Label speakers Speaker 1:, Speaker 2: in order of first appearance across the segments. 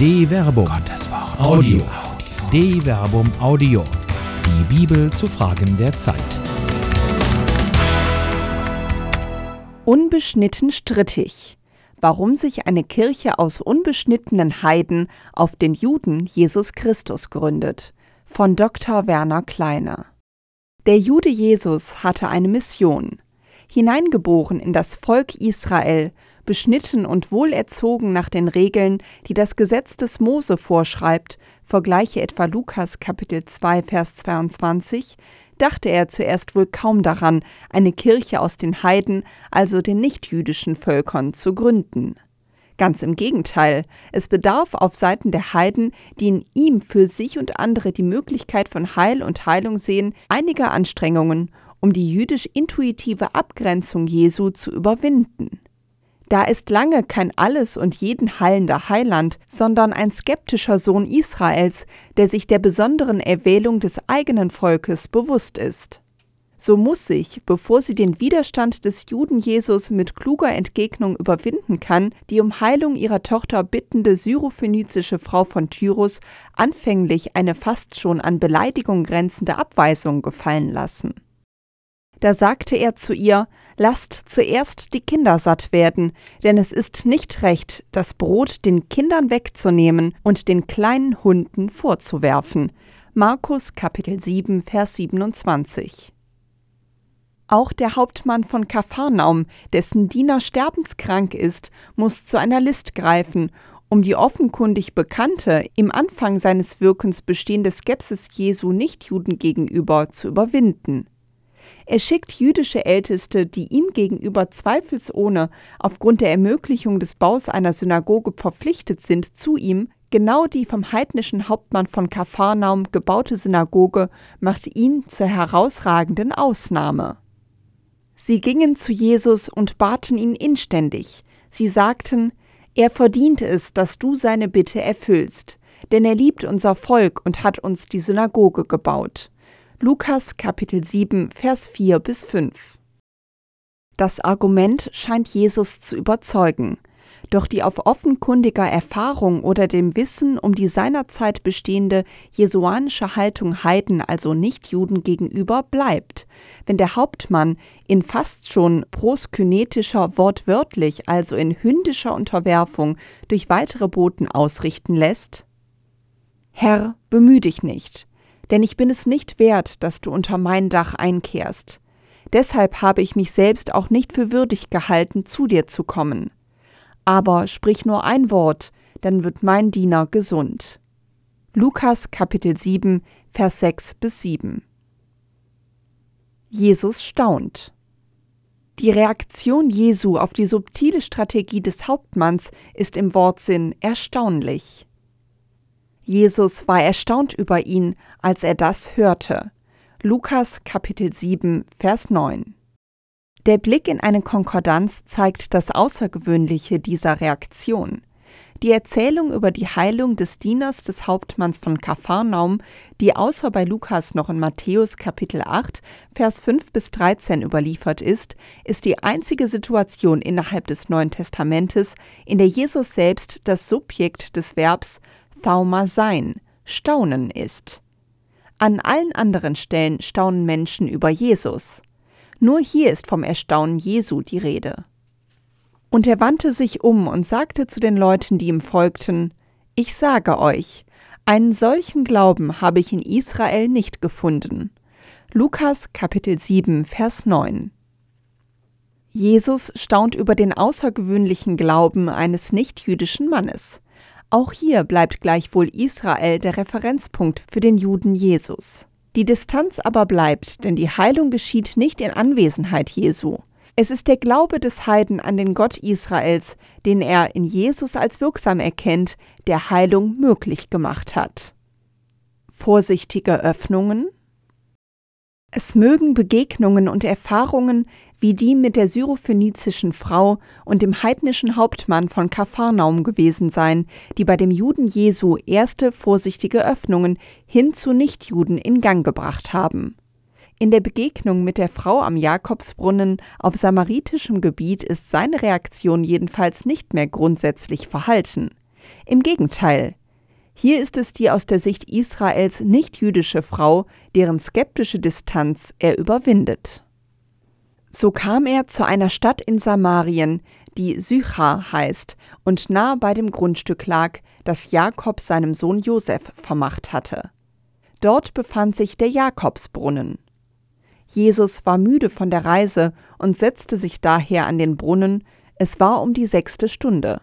Speaker 1: De Verbum. Gottes Wort. Audio. De Verbum Audio. Die Bibel zu Fragen der Zeit.
Speaker 2: Unbeschnitten strittig. Warum sich eine Kirche aus unbeschnittenen Heiden auf den Juden Jesus Christus gründet. Von Dr. Werner Kleiner. Der Jude Jesus hatte eine Mission. Hineingeboren in das Volk Israel, beschnitten und wohlerzogen nach den Regeln, die das Gesetz des Mose vorschreibt, vergleiche etwa Lukas Kapitel 2 Vers 22, dachte er zuerst wohl kaum daran, eine Kirche aus den Heiden, also den nichtjüdischen Völkern, zu gründen. Ganz im Gegenteil, es bedarf auf Seiten der Heiden, die in ihm für sich und andere die Möglichkeit von Heil und Heilung sehen, einiger Anstrengungen, um die jüdisch intuitive Abgrenzung Jesu zu überwinden. Da ist lange kein alles und jeden heilender Heiland, sondern ein skeptischer Sohn Israels, der sich der besonderen Erwählung des eigenen Volkes bewusst ist. So muss sich, bevor sie den Widerstand des Juden Jesus mit kluger Entgegnung überwinden kann, die um Heilung ihrer Tochter bittende syrophönizische Frau von Tyrus anfänglich eine fast schon an Beleidigung grenzende Abweisung gefallen lassen. Da sagte er zu ihr, Lasst zuerst die Kinder satt werden, denn es ist nicht recht, das Brot den Kindern wegzunehmen und den kleinen Hunden vorzuwerfen. Markus Kapitel 7, Vers 27. Auch der Hauptmann von Kapharnaum, dessen Diener sterbenskrank ist, muss zu einer List greifen, um die offenkundig bekannte, im Anfang seines Wirkens bestehende Skepsis Jesu Nichtjuden gegenüber zu überwinden. Er schickt jüdische Älteste, die ihm gegenüber zweifelsohne aufgrund der Ermöglichung des Baus einer Synagoge verpflichtet sind, zu ihm, Genau die vom heidnischen Hauptmann von Kapharnaum gebaute Synagoge macht ihn zur herausragenden Ausnahme. Sie gingen zu Jesus und baten ihn inständig. Sie sagten, er verdient es, dass du seine Bitte erfüllst, denn er liebt unser Volk und hat uns die Synagoge gebaut. Lukas Kapitel 7, Vers 4 bis 5. Das Argument scheint Jesus zu überzeugen, doch die auf offenkundiger Erfahrung oder dem Wissen um die seinerzeit bestehende jesuanische Haltung Heiden, also Nichtjuden gegenüber, bleibt, wenn der Hauptmann in fast schon proskynetischer, wortwörtlich, also in hündischer Unterwerfung durch weitere Boten ausrichten lässt Herr, bemüh dich nicht, denn ich bin es nicht wert, dass du unter mein Dach einkehrst. Deshalb habe ich mich selbst auch nicht für würdig gehalten, zu dir zu kommen. Aber sprich nur ein Wort, dann wird mein Diener gesund. Lukas Kapitel 7, Vers 6 bis 7. Jesus staunt. Die Reaktion Jesu auf die subtile Strategie des Hauptmanns ist im Wortsinn erstaunlich. Jesus war erstaunt über ihn, als er das hörte. Lukas Kapitel 7, Vers 9. Der Blick in eine Konkordanz zeigt das Außergewöhnliche dieser Reaktion. Die Erzählung über die Heilung des Dieners des Hauptmanns von Kapharnaum, die außer bei Lukas noch in Matthäus Kapitel 8, Vers 5 bis 13 überliefert ist, ist die einzige Situation innerhalb des Neuen Testamentes, in der Jesus selbst das Subjekt des Verbs Thauma sein, Staunen ist. An allen anderen Stellen staunen Menschen über Jesus. Nur hier ist vom Erstaunen Jesu die Rede. Und er wandte sich um und sagte zu den Leuten, die ihm folgten, Ich sage euch, einen solchen Glauben habe ich in Israel nicht gefunden. Lukas Kapitel 7, Vers 9. Jesus staunt über den außergewöhnlichen Glauben eines nichtjüdischen Mannes. Auch hier bleibt gleichwohl Israel der Referenzpunkt für den Juden Jesus. Die Distanz aber bleibt, denn die Heilung geschieht nicht in Anwesenheit Jesu. Es ist der Glaube des Heiden an den Gott Israels, den er in Jesus als wirksam erkennt, der Heilung möglich gemacht hat. Vorsichtige Öffnungen es mögen Begegnungen und Erfahrungen wie die mit der syrophönizischen Frau und dem heidnischen Hauptmann von Kapharnaum gewesen sein, die bei dem Juden Jesu erste vorsichtige Öffnungen hin zu Nichtjuden in Gang gebracht haben. In der Begegnung mit der Frau am Jakobsbrunnen auf samaritischem Gebiet ist seine Reaktion jedenfalls nicht mehr grundsätzlich verhalten. Im Gegenteil. Hier ist es die aus der Sicht Israels nicht-jüdische Frau, deren skeptische Distanz er überwindet. So kam er zu einer Stadt in Samarien, die Sychar heißt und nahe bei dem Grundstück lag, das Jakob seinem Sohn Josef vermacht hatte. Dort befand sich der Jakobsbrunnen. Jesus war müde von der Reise und setzte sich daher an den Brunnen, es war um die sechste Stunde.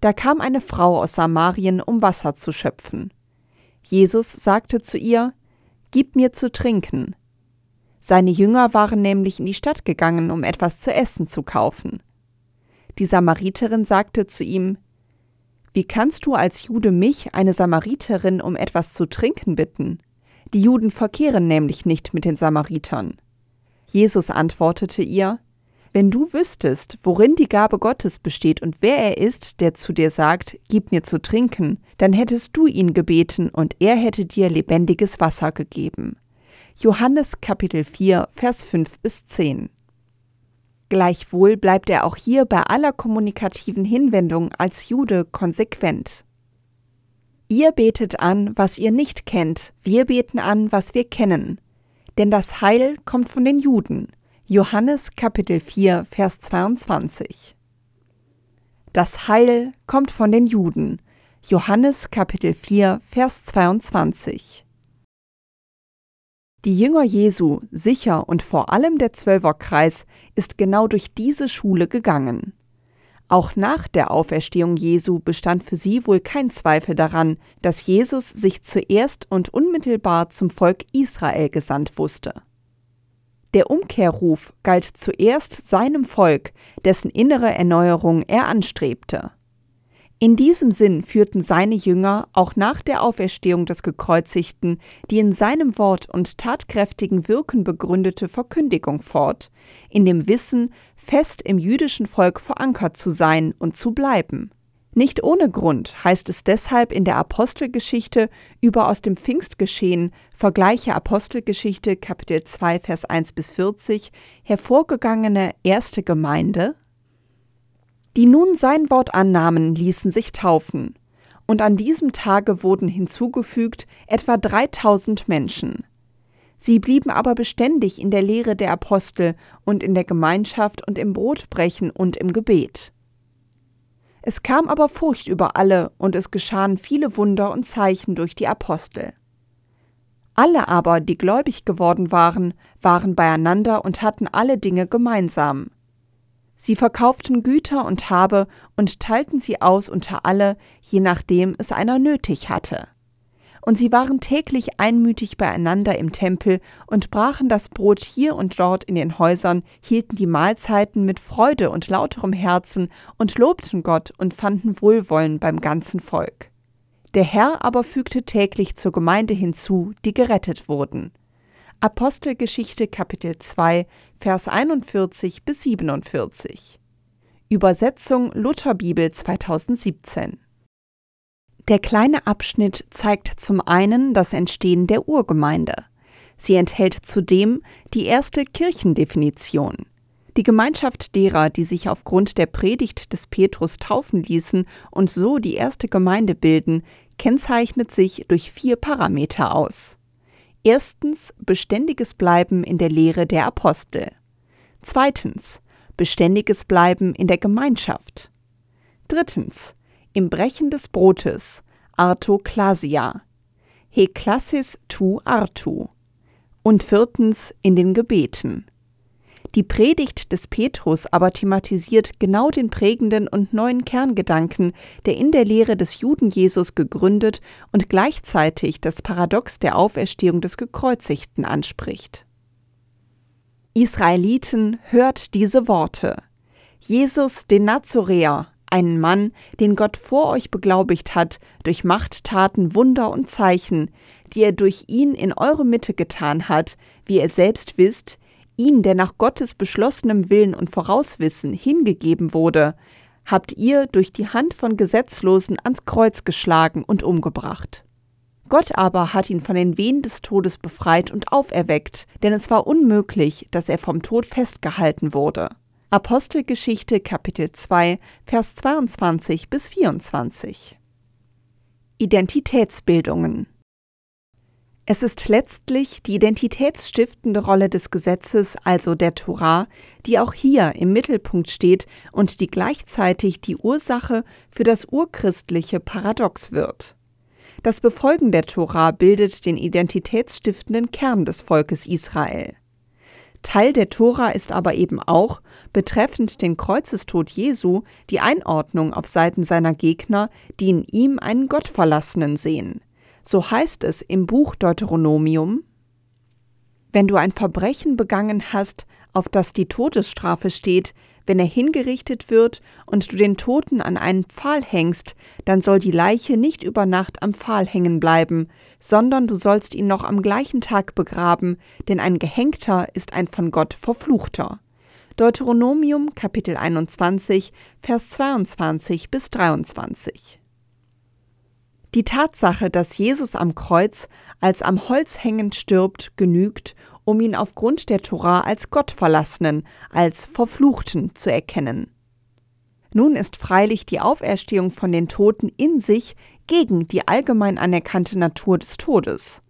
Speaker 2: Da kam eine Frau aus Samarien, um Wasser zu schöpfen. Jesus sagte zu ihr, Gib mir zu trinken. Seine Jünger waren nämlich in die Stadt gegangen, um etwas zu essen zu kaufen. Die Samariterin sagte zu ihm, Wie kannst du als Jude mich, eine Samariterin, um etwas zu trinken bitten? Die Juden verkehren nämlich nicht mit den Samaritern. Jesus antwortete ihr, Wenn du wüsstest, worin die Gabe Gottes besteht und wer er ist, der zu dir sagt, Gib mir zu trinken, dann hättest du ihn gebeten und er hätte dir lebendiges Wasser gegeben. Johannes Kapitel 4, Vers 5 bis 10. Gleichwohl bleibt er auch hier bei aller kommunikativen Hinwendung als Jude konsequent. Ihr betet an, was ihr nicht kennt, wir beten an, was wir kennen. Denn das Heil kommt von den Juden. Johannes Kapitel 4, Vers 22. Das Heil kommt von den Juden. Johannes Kapitel 4, Vers 22. Die Jünger Jesu, sicher und vor allem der Zwölferkreis, ist genau durch diese Schule gegangen. Auch nach der Auferstehung Jesu bestand für sie wohl kein Zweifel daran, dass Jesus sich zuerst und unmittelbar zum Volk Israel gesandt wusste. Der Umkehrruf galt zuerst seinem Volk, dessen innere Erneuerung er anstrebte. In diesem Sinn führten seine Jünger auch nach der Auferstehung des Gekreuzigten die in seinem Wort und tatkräftigen Wirken begründete Verkündigung fort, in dem Wissen, fest im jüdischen Volk verankert zu sein und zu bleiben. Nicht ohne Grund heißt es deshalb in der Apostelgeschichte über aus dem Pfingstgeschehen, vergleiche Apostelgeschichte Kapitel 2 Vers 1 bis 40, hervorgegangene erste Gemeinde, die nun sein Wort annahmen, ließen sich taufen, und an diesem Tage wurden hinzugefügt etwa 3000 Menschen. Sie blieben aber beständig in der Lehre der Apostel und in der Gemeinschaft und im Brotbrechen und im Gebet. Es kam aber Furcht über alle, und es geschahen viele Wunder und Zeichen durch die Apostel. Alle aber, die gläubig geworden waren, waren beieinander und hatten alle Dinge gemeinsam. Sie verkauften Güter und Habe und teilten sie aus unter alle, je nachdem es einer nötig hatte. Und sie waren täglich einmütig beieinander im Tempel und brachen das Brot hier und dort in den Häusern, hielten die Mahlzeiten mit Freude und lauterem Herzen und lobten Gott und fanden Wohlwollen beim ganzen Volk. Der Herr aber fügte täglich zur Gemeinde hinzu, die gerettet wurden. Apostelgeschichte Kapitel 2, Vers 41 bis 47. Übersetzung Lutherbibel 2017. Der kleine Abschnitt zeigt zum einen das Entstehen der Urgemeinde. Sie enthält zudem die erste Kirchendefinition. Die Gemeinschaft derer, die sich aufgrund der Predigt des Petrus taufen ließen und so die erste Gemeinde bilden, kennzeichnet sich durch vier Parameter aus. Erstens beständiges Bleiben in der Lehre der Apostel. Zweitens beständiges Bleiben in der Gemeinschaft. Drittens im Brechen des Brotes, Artoklasia, Heklassis tu artu. Und viertens in den Gebeten. Die Predigt des Petrus aber thematisiert genau den prägenden und neuen Kerngedanken, der in der Lehre des Juden Jesus gegründet und gleichzeitig das Paradox der Auferstehung des Gekreuzigten anspricht. Israeliten, hört diese Worte. Jesus, den Nazoräer, einen Mann, den Gott vor euch beglaubigt hat, durch Machttaten, Wunder und Zeichen, die er durch ihn in eure Mitte getan hat, wie ihr selbst wisst, ihn, der nach Gottes beschlossenem Willen und Vorauswissen hingegeben wurde, habt ihr durch die Hand von Gesetzlosen ans Kreuz geschlagen und umgebracht. Gott aber hat ihn von den Wehen des Todes befreit und auferweckt, denn es war unmöglich, dass er vom Tod festgehalten wurde. Apostelgeschichte Kapitel 2, Vers 22 bis 24. Identitätsbildungen es ist letztlich die identitätsstiftende Rolle des Gesetzes, also der Torah, die auch hier im Mittelpunkt steht und die gleichzeitig die Ursache für das urchristliche Paradox wird. Das Befolgen der Torah bildet den identitätsstiftenden Kern des Volkes Israel. Teil der Tora ist aber eben auch, betreffend den Kreuzestod Jesu, die Einordnung auf Seiten seiner Gegner, die in ihm einen Gottverlassenen sehen. So heißt es im Buch Deuteronomium, wenn du ein Verbrechen begangen hast, auf das die Todesstrafe steht, wenn er hingerichtet wird und du den Toten an einen Pfahl hängst, dann soll die Leiche nicht über Nacht am Pfahl hängen bleiben, sondern du sollst ihn noch am gleichen Tag begraben, denn ein Gehängter ist ein von Gott Verfluchter. Deuteronomium Kapitel 21, Vers 22 bis 23. Die Tatsache, dass Jesus am Kreuz als am Holz hängend stirbt, genügt, um ihn aufgrund der Tora als Gottverlassenen, als Verfluchten zu erkennen. Nun ist freilich die Auferstehung von den Toten in sich gegen die allgemein anerkannte Natur des Todes.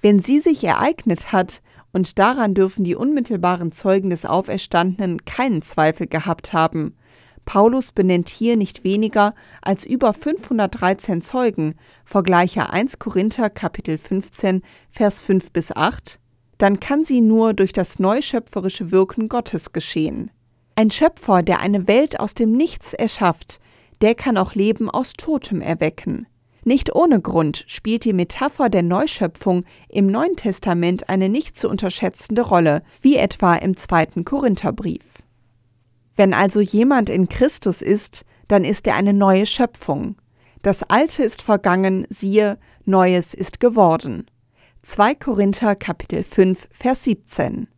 Speaker 2: Wenn sie sich ereignet hat, und daran dürfen die unmittelbaren Zeugen des Auferstandenen keinen Zweifel gehabt haben, Paulus benennt hier nicht weniger als über 513 Zeugen, vergleiche 1 Korinther Kapitel 15 Vers 5 bis 8, dann kann sie nur durch das neuschöpferische Wirken Gottes geschehen. Ein Schöpfer, der eine Welt aus dem Nichts erschafft, der kann auch Leben aus Totem erwecken. Nicht ohne Grund spielt die Metapher der Neuschöpfung im Neuen Testament eine nicht zu unterschätzende Rolle, wie etwa im zweiten Korintherbrief. Wenn also jemand in Christus ist, dann ist er eine neue Schöpfung. Das Alte ist vergangen, siehe, Neues ist geworden. 2 Korinther Kapitel 5 Vers 17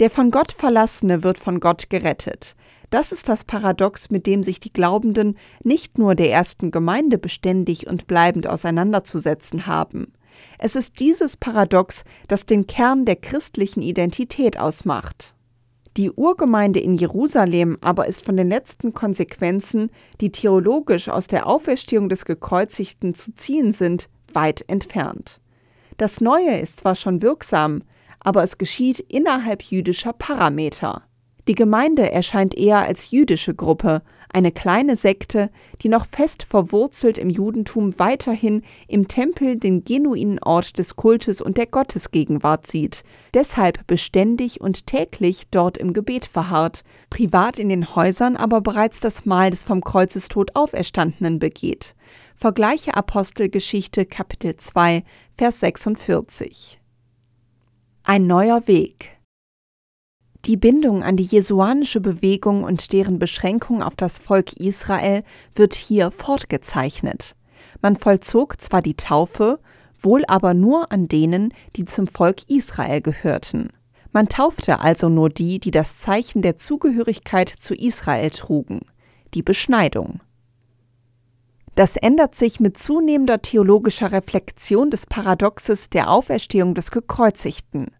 Speaker 2: Der von Gott Verlassene wird von Gott gerettet. Das ist das Paradox, mit dem sich die Glaubenden nicht nur der ersten Gemeinde beständig und bleibend auseinanderzusetzen haben. Es ist dieses Paradox, das den Kern der christlichen Identität ausmacht. Die Urgemeinde in Jerusalem aber ist von den letzten Konsequenzen, die theologisch aus der Auferstehung des Gekreuzigten zu ziehen sind, weit entfernt. Das Neue ist zwar schon wirksam, aber es geschieht innerhalb jüdischer Parameter. Die Gemeinde erscheint eher als jüdische Gruppe, eine kleine Sekte, die noch fest verwurzelt im Judentum weiterhin im Tempel den genuinen Ort des Kultes und der Gottesgegenwart sieht, deshalb beständig und täglich dort im Gebet verharrt, privat in den Häusern aber bereits das Mahl des vom Kreuzestod Auferstandenen begeht. Vergleiche Apostelgeschichte Kapitel 2, Vers 46. Ein neuer Weg. Die Bindung an die jesuanische Bewegung und deren Beschränkung auf das Volk Israel wird hier fortgezeichnet. Man vollzog zwar die Taufe, wohl aber nur an denen, die zum Volk Israel gehörten. Man taufte also nur die, die das Zeichen der Zugehörigkeit zu Israel trugen, die Beschneidung. Das ändert sich mit zunehmender theologischer Reflexion des Paradoxes der Auferstehung des Gekreuzigten.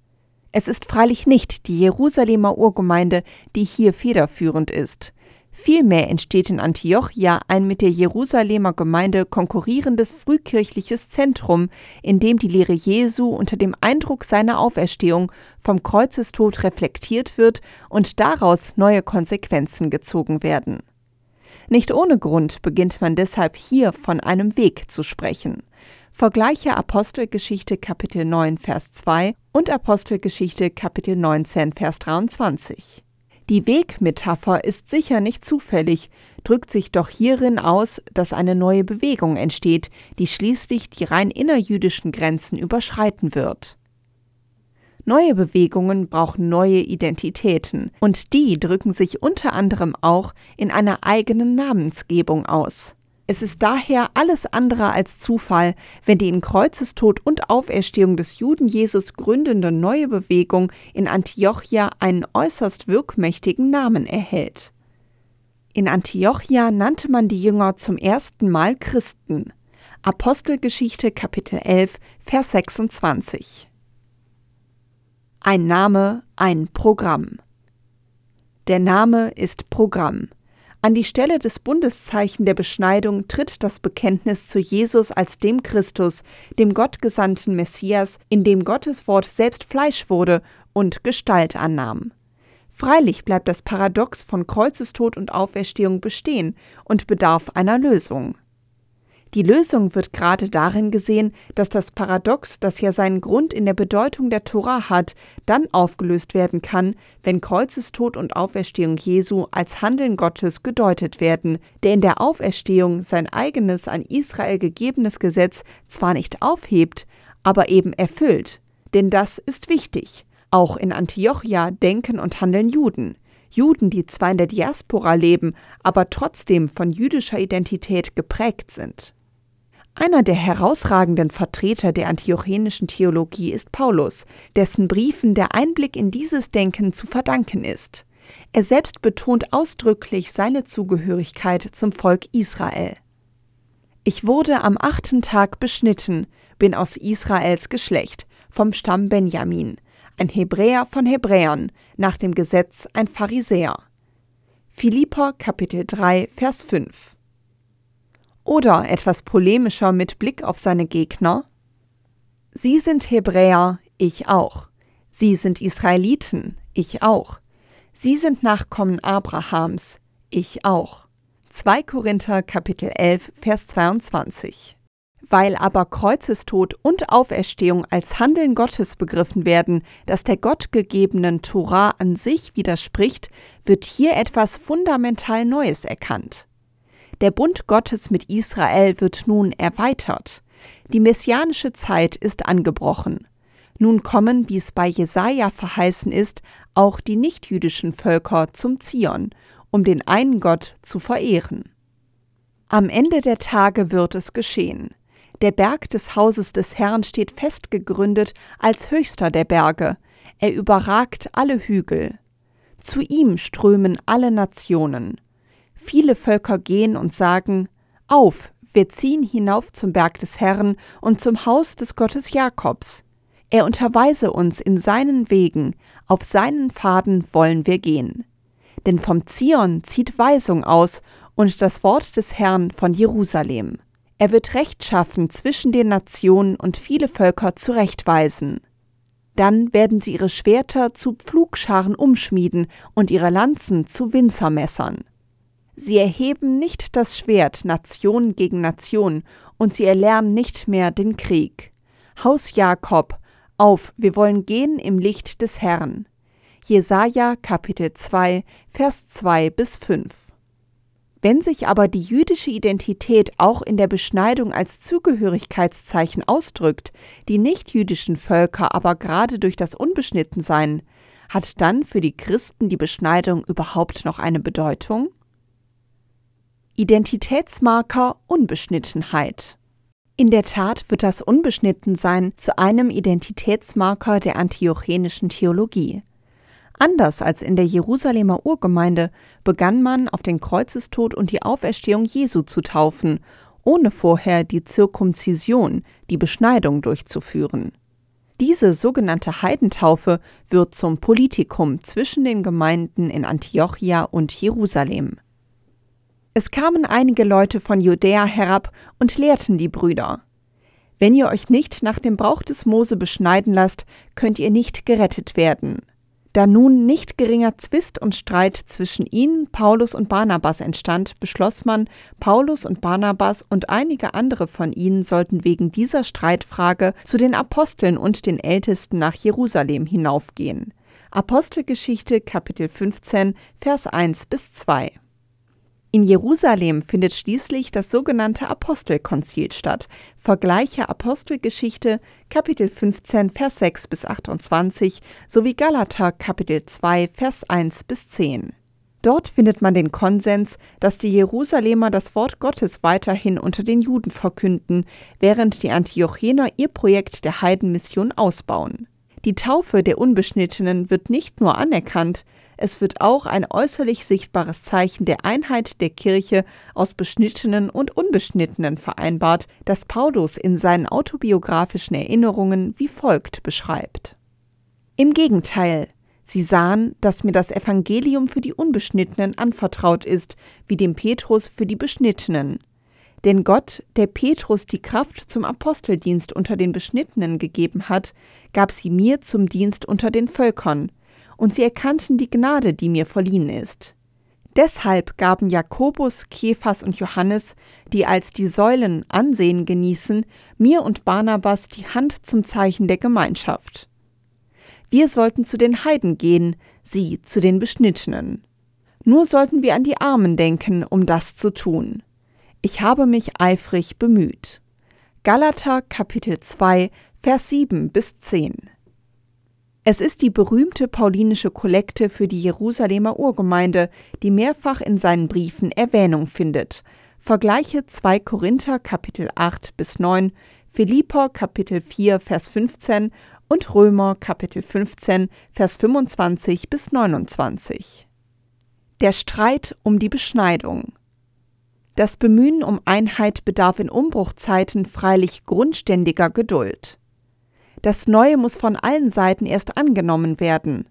Speaker 2: Es ist freilich nicht die Jerusalemer Urgemeinde, die hier federführend ist. Vielmehr entsteht in Antiochia ein mit der Jerusalemer Gemeinde konkurrierendes frühkirchliches Zentrum, in dem die Lehre Jesu unter dem Eindruck seiner Auferstehung vom Kreuzestod reflektiert wird und daraus neue Konsequenzen gezogen werden. Nicht ohne Grund beginnt man deshalb hier von einem Weg zu sprechen. Vergleiche Apostelgeschichte Kapitel 9 Vers 2 und Apostelgeschichte Kapitel 19 Vers 23. Die Wegmetapher ist sicher nicht zufällig, drückt sich doch hierin aus, dass eine neue Bewegung entsteht, die schließlich die rein innerjüdischen Grenzen überschreiten wird. Neue Bewegungen brauchen neue Identitäten, und die drücken sich unter anderem auch in einer eigenen Namensgebung aus. Es ist daher alles andere als Zufall, wenn die in Kreuzestod und Auferstehung des Juden Jesus gründende neue Bewegung in Antiochia einen äußerst wirkmächtigen Namen erhält. In Antiochia nannte man die Jünger zum ersten Mal Christen. Apostelgeschichte Kapitel 11, Vers 26. Ein Name, ein Programm. Der Name ist Programm. An die Stelle des Bundeszeichen der Beschneidung tritt das Bekenntnis zu Jesus als dem Christus, dem gottgesandten Messias, in dem Gottes Wort selbst Fleisch wurde und Gestalt annahm. Freilich bleibt das Paradox von Kreuzestod und Auferstehung bestehen und bedarf einer Lösung. Die Lösung wird gerade darin gesehen, dass das Paradox, das ja seinen Grund in der Bedeutung der Tora hat, dann aufgelöst werden kann, wenn Kreuzestod und Auferstehung Jesu als Handeln Gottes gedeutet werden, der in der Auferstehung sein eigenes an Israel gegebenes Gesetz zwar nicht aufhebt, aber eben erfüllt. Denn das ist wichtig. Auch in Antiochia denken und handeln Juden. Juden, die zwar in der Diaspora leben, aber trotzdem von jüdischer Identität geprägt sind. Einer der herausragenden Vertreter der antiochenischen Theologie ist Paulus, dessen Briefen der Einblick in dieses Denken zu verdanken ist. Er selbst betont ausdrücklich seine Zugehörigkeit zum Volk Israel. Ich wurde am achten Tag beschnitten, bin aus Israels Geschlecht, vom Stamm Benjamin, ein Hebräer von Hebräern, nach dem Gesetz ein Pharisäer. Philipper Kapitel 3 Vers 5 oder etwas polemischer mit Blick auf seine Gegner Sie sind Hebräer, ich auch. Sie sind Israeliten, ich auch. Sie sind Nachkommen Abrahams, ich auch. 2 Korinther Kapitel 11 Vers 22 weil aber Kreuzestod und Auferstehung als Handeln Gottes begriffen werden, das der gottgegebenen Torah an sich widerspricht, wird hier etwas fundamental Neues erkannt. Der Bund Gottes mit Israel wird nun erweitert. Die messianische Zeit ist angebrochen. Nun kommen, wie es bei Jesaja verheißen ist, auch die nichtjüdischen Völker zum Zion, um den einen Gott zu verehren. Am Ende der Tage wird es geschehen. Der Berg des Hauses des Herrn steht fest gegründet als höchster der Berge. Er überragt alle Hügel. Zu ihm strömen alle Nationen. Viele Völker gehen und sagen, Auf, wir ziehen hinauf zum Berg des Herrn und zum Haus des Gottes Jakobs. Er unterweise uns in seinen Wegen, auf seinen Pfaden wollen wir gehen. Denn vom Zion zieht Weisung aus und das Wort des Herrn von Jerusalem. Er wird Recht schaffen zwischen den Nationen und viele Völker zurechtweisen. Dann werden sie ihre Schwerter zu Pflugscharen umschmieden und ihre Lanzen zu Winzermessern. Sie erheben nicht das Schwert Nation gegen Nation, und sie erlernen nicht mehr den Krieg. Haus Jakob, auf, wir wollen gehen im Licht des Herrn. Jesaja Kapitel 2, Vers 2 bis 5. Wenn sich aber die jüdische Identität auch in der Beschneidung als Zugehörigkeitszeichen ausdrückt, die nichtjüdischen Völker aber gerade durch das Unbeschnittensein, hat dann für die Christen die Beschneidung überhaupt noch eine Bedeutung? Identitätsmarker Unbeschnittenheit. In der Tat wird das Unbeschnittensein zu einem Identitätsmarker der antiochenischen Theologie. Anders als in der Jerusalemer Urgemeinde begann man auf den Kreuzestod und die Auferstehung Jesu zu taufen, ohne vorher die Zirkumzision, die Beschneidung durchzuführen. Diese sogenannte Heidentaufe wird zum Politikum zwischen den Gemeinden in Antiochia und Jerusalem. Es kamen einige Leute von Judäa herab und lehrten die Brüder. Wenn ihr euch nicht nach dem Brauch des Mose beschneiden lasst, könnt ihr nicht gerettet werden. Da nun nicht geringer Zwist und Streit zwischen ihnen, Paulus und Barnabas entstand, beschloss man, Paulus und Barnabas und einige andere von ihnen sollten wegen dieser Streitfrage zu den Aposteln und den Ältesten nach Jerusalem hinaufgehen. Apostelgeschichte Kapitel 15 Vers 1 bis 2 in Jerusalem findet schließlich das sogenannte Apostelkonzil statt. Vergleiche Apostelgeschichte Kapitel 15 Vers 6 bis 28 sowie Galater Kapitel 2 Vers 1 bis 10. Dort findet man den Konsens, dass die Jerusalemer das Wort Gottes weiterhin unter den Juden verkünden, während die Antiochener ihr Projekt der Heidenmission ausbauen. Die Taufe der Unbeschnittenen wird nicht nur anerkannt, es wird auch ein äußerlich sichtbares Zeichen der Einheit der Kirche aus Beschnittenen und Unbeschnittenen vereinbart, das Paulus in seinen autobiografischen Erinnerungen wie folgt beschreibt. Im Gegenteil, Sie sahen, dass mir das Evangelium für die Unbeschnittenen anvertraut ist, wie dem Petrus für die Beschnittenen. Denn Gott, der Petrus die Kraft zum Aposteldienst unter den Beschnittenen gegeben hat, gab sie mir zum Dienst unter den Völkern, und sie erkannten die Gnade, die mir verliehen ist. Deshalb gaben Jakobus, Kephas und Johannes, die als die Säulen Ansehen genießen, mir und Barnabas die Hand zum Zeichen der Gemeinschaft. Wir sollten zu den Heiden gehen, sie zu den Beschnittenen. Nur sollten wir an die Armen denken, um das zu tun. Ich habe mich eifrig bemüht. Galater Kapitel 2, Vers 7 bis 10. Es ist die berühmte paulinische Kollekte für die Jerusalemer Urgemeinde, die mehrfach in seinen Briefen Erwähnung findet. Vergleiche 2 Korinther Kapitel 8 bis 9, Philipper Kapitel 4 Vers 15 und Römer Kapitel 15 Vers 25 bis 29. Der Streit um die Beschneidung. Das Bemühen um Einheit bedarf in Umbruchzeiten freilich grundständiger Geduld. Das Neue muss von allen Seiten erst angenommen werden.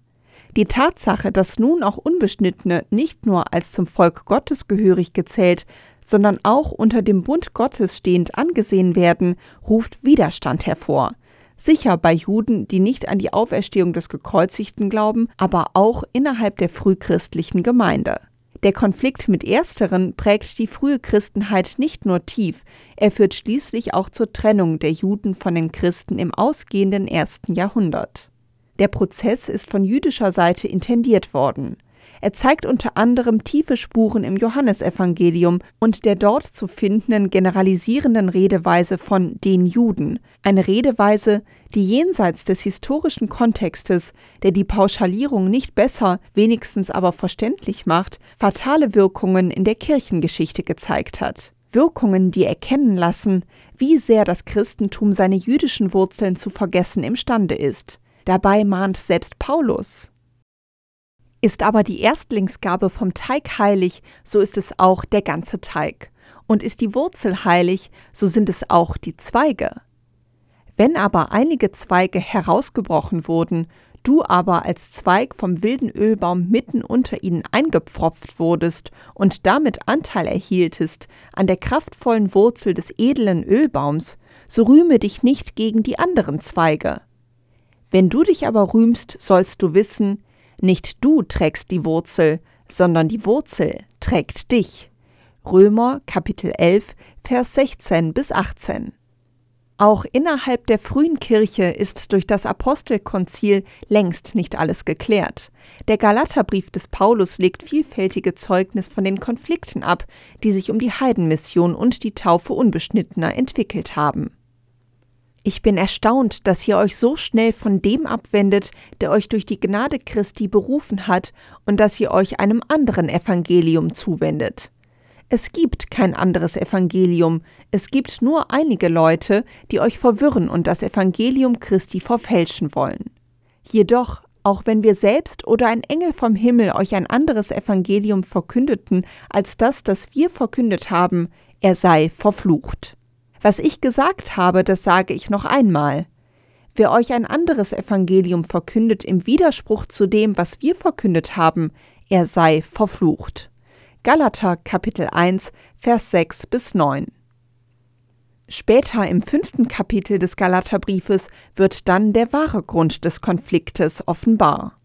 Speaker 2: Die Tatsache, dass nun auch Unbeschnittene nicht nur als zum Volk Gottes gehörig gezählt, sondern auch unter dem Bund Gottes stehend angesehen werden, ruft Widerstand hervor. Sicher bei Juden, die nicht an die Auferstehung des Gekreuzigten glauben, aber auch innerhalb der frühchristlichen Gemeinde. Der Konflikt mit Ersteren prägt die frühe Christenheit nicht nur tief, er führt schließlich auch zur Trennung der Juden von den Christen im ausgehenden ersten Jahrhundert. Der Prozess ist von jüdischer Seite intendiert worden. Er zeigt unter anderem tiefe Spuren im Johannesevangelium und der dort zu findenden generalisierenden Redeweise von den Juden, eine Redeweise, die jenseits des historischen Kontextes, der die Pauschalierung nicht besser, wenigstens aber verständlich macht, fatale Wirkungen in der Kirchengeschichte gezeigt hat. Wirkungen, die erkennen lassen, wie sehr das Christentum seine jüdischen Wurzeln zu vergessen imstande ist. Dabei mahnt selbst Paulus ist aber die Erstlingsgabe vom Teig heilig, so ist es auch der ganze Teig. Und ist die Wurzel heilig, so sind es auch die Zweige. Wenn aber einige Zweige herausgebrochen wurden, du aber als Zweig vom wilden Ölbaum mitten unter ihnen eingepfropft wurdest und damit Anteil erhieltest an der kraftvollen Wurzel des edlen Ölbaums, so rühme dich nicht gegen die anderen Zweige. Wenn du dich aber rühmst, sollst du wissen, nicht du trägst die Wurzel, sondern die Wurzel trägt dich. Römer Kapitel 11, Vers 16 bis 18. Auch innerhalb der frühen Kirche ist durch das Apostelkonzil längst nicht alles geklärt. Der Galaterbrief des Paulus legt vielfältige Zeugnis von den Konflikten ab, die sich um die Heidenmission und die Taufe Unbeschnittener entwickelt haben. Ich bin erstaunt, dass ihr euch so schnell von dem abwendet, der euch durch die Gnade Christi berufen hat, und dass ihr euch einem anderen Evangelium zuwendet. Es gibt kein anderes Evangelium, es gibt nur einige Leute, die euch verwirren und das Evangelium Christi verfälschen wollen. Jedoch, auch wenn wir selbst oder ein Engel vom Himmel euch ein anderes Evangelium verkündeten als das, das wir verkündet haben, er sei verflucht. Was ich gesagt habe, das sage ich noch einmal. Wer euch ein anderes Evangelium verkündet im Widerspruch zu dem, was wir verkündet haben, er sei verflucht. Galater Kapitel 1, Vers 6 bis 9. Später im fünften Kapitel des Galaterbriefes wird dann der wahre Grund des Konfliktes offenbar.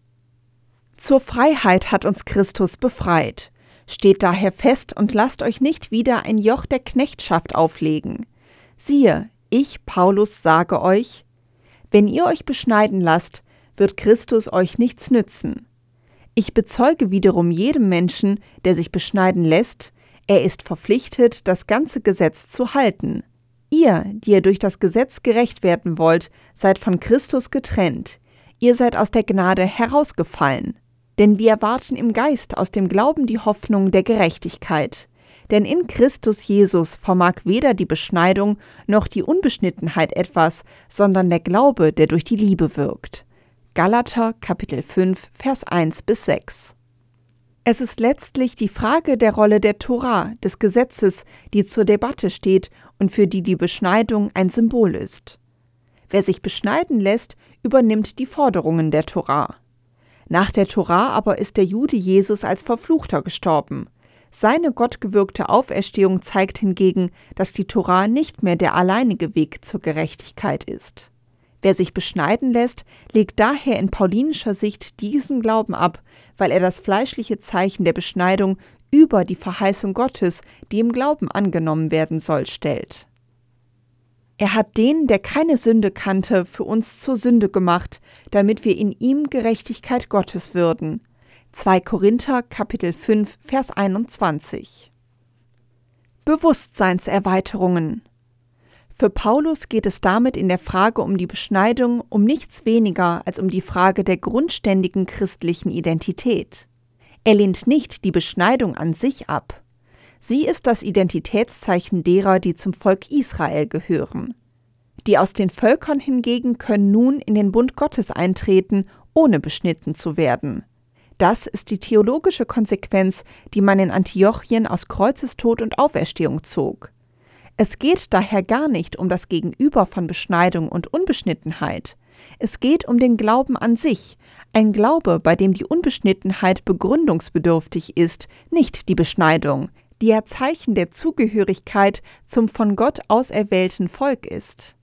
Speaker 2: Zur Freiheit hat uns Christus befreit. Steht daher fest und lasst euch nicht wieder ein Joch der Knechtschaft auflegen. Siehe, ich, Paulus, sage euch, wenn ihr euch beschneiden lasst, wird Christus euch nichts nützen. Ich bezeuge wiederum jedem Menschen, der sich beschneiden lässt, er ist verpflichtet, das ganze Gesetz zu halten. Ihr, die ihr durch das Gesetz gerecht werden wollt, seid von Christus getrennt, ihr seid aus der Gnade herausgefallen. Denn wir erwarten im Geist aus dem Glauben die Hoffnung der Gerechtigkeit. Denn in Christus Jesus vermag weder die Beschneidung noch die Unbeschnittenheit etwas, sondern der Glaube, der durch die Liebe wirkt. Galater Kapitel 5 Vers 1 bis 6. Es ist letztlich die Frage der Rolle der Tora, des Gesetzes, die zur Debatte steht und für die die Beschneidung ein Symbol ist. Wer sich beschneiden lässt, übernimmt die Forderungen der Tora. Nach der Tora aber ist der Jude Jesus als Verfluchter gestorben. Seine gottgewirkte Auferstehung zeigt hingegen, dass die Tora nicht mehr der alleinige Weg zur Gerechtigkeit ist. Wer sich beschneiden lässt, legt daher in paulinischer Sicht diesen Glauben ab, weil er das fleischliche Zeichen der Beschneidung über die Verheißung Gottes, die im Glauben angenommen werden soll, stellt. Er hat den, der keine Sünde kannte, für uns zur Sünde gemacht, damit wir in ihm Gerechtigkeit Gottes würden. 2 Korinther Kapitel 5 Vers 21 Bewusstseinserweiterungen Für Paulus geht es damit in der Frage um die Beschneidung um nichts weniger als um die Frage der grundständigen christlichen Identität. Er lehnt nicht die Beschneidung an sich ab. Sie ist das Identitätszeichen derer, die zum Volk Israel gehören. Die aus den Völkern hingegen können nun in den Bund Gottes eintreten, ohne beschnitten zu werden. Das ist die theologische Konsequenz, die man in Antiochien aus Kreuzestod und Auferstehung zog. Es geht daher gar nicht um das Gegenüber von Beschneidung und Unbeschnittenheit. Es geht um den Glauben an sich, ein Glaube, bei dem die Unbeschnittenheit begründungsbedürftig ist, nicht die Beschneidung, die ja Zeichen der Zugehörigkeit zum von Gott auserwählten Volk ist.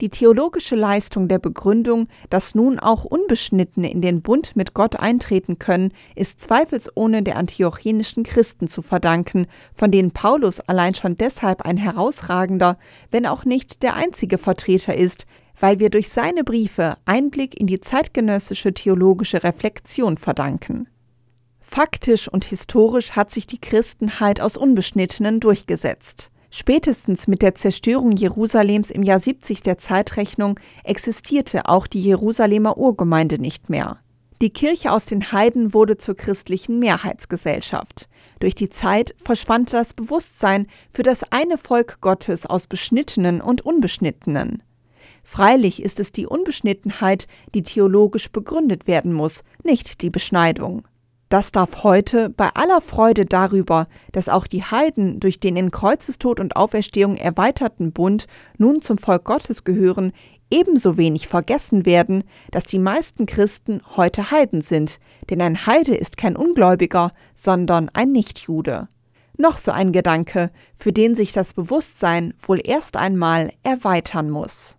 Speaker 2: Die theologische Leistung der Begründung, dass nun auch Unbeschnittene in den Bund mit Gott eintreten können, ist zweifelsohne der antiochenischen Christen zu verdanken, von denen Paulus allein schon deshalb ein herausragender, wenn auch nicht der einzige Vertreter ist, weil wir durch seine Briefe Einblick in die zeitgenössische theologische Reflexion verdanken. Faktisch und historisch hat sich die Christenheit aus Unbeschnittenen durchgesetzt. Spätestens mit der Zerstörung Jerusalems im Jahr 70 der Zeitrechnung existierte auch die Jerusalemer Urgemeinde nicht mehr. Die Kirche aus den Heiden wurde zur christlichen Mehrheitsgesellschaft. Durch die Zeit verschwand das Bewusstsein für das eine Volk Gottes aus Beschnittenen und Unbeschnittenen. Freilich ist es die Unbeschnittenheit, die theologisch begründet werden muss, nicht die Beschneidung. Das darf heute bei aller Freude darüber, dass auch die Heiden durch den in Kreuzestod und Auferstehung erweiterten Bund nun zum Volk Gottes gehören, ebenso wenig vergessen werden, dass die meisten Christen heute Heiden sind, denn ein Heide ist kein Ungläubiger, sondern ein Nichtjude. Noch so ein Gedanke, für den sich das Bewusstsein wohl erst einmal erweitern muss.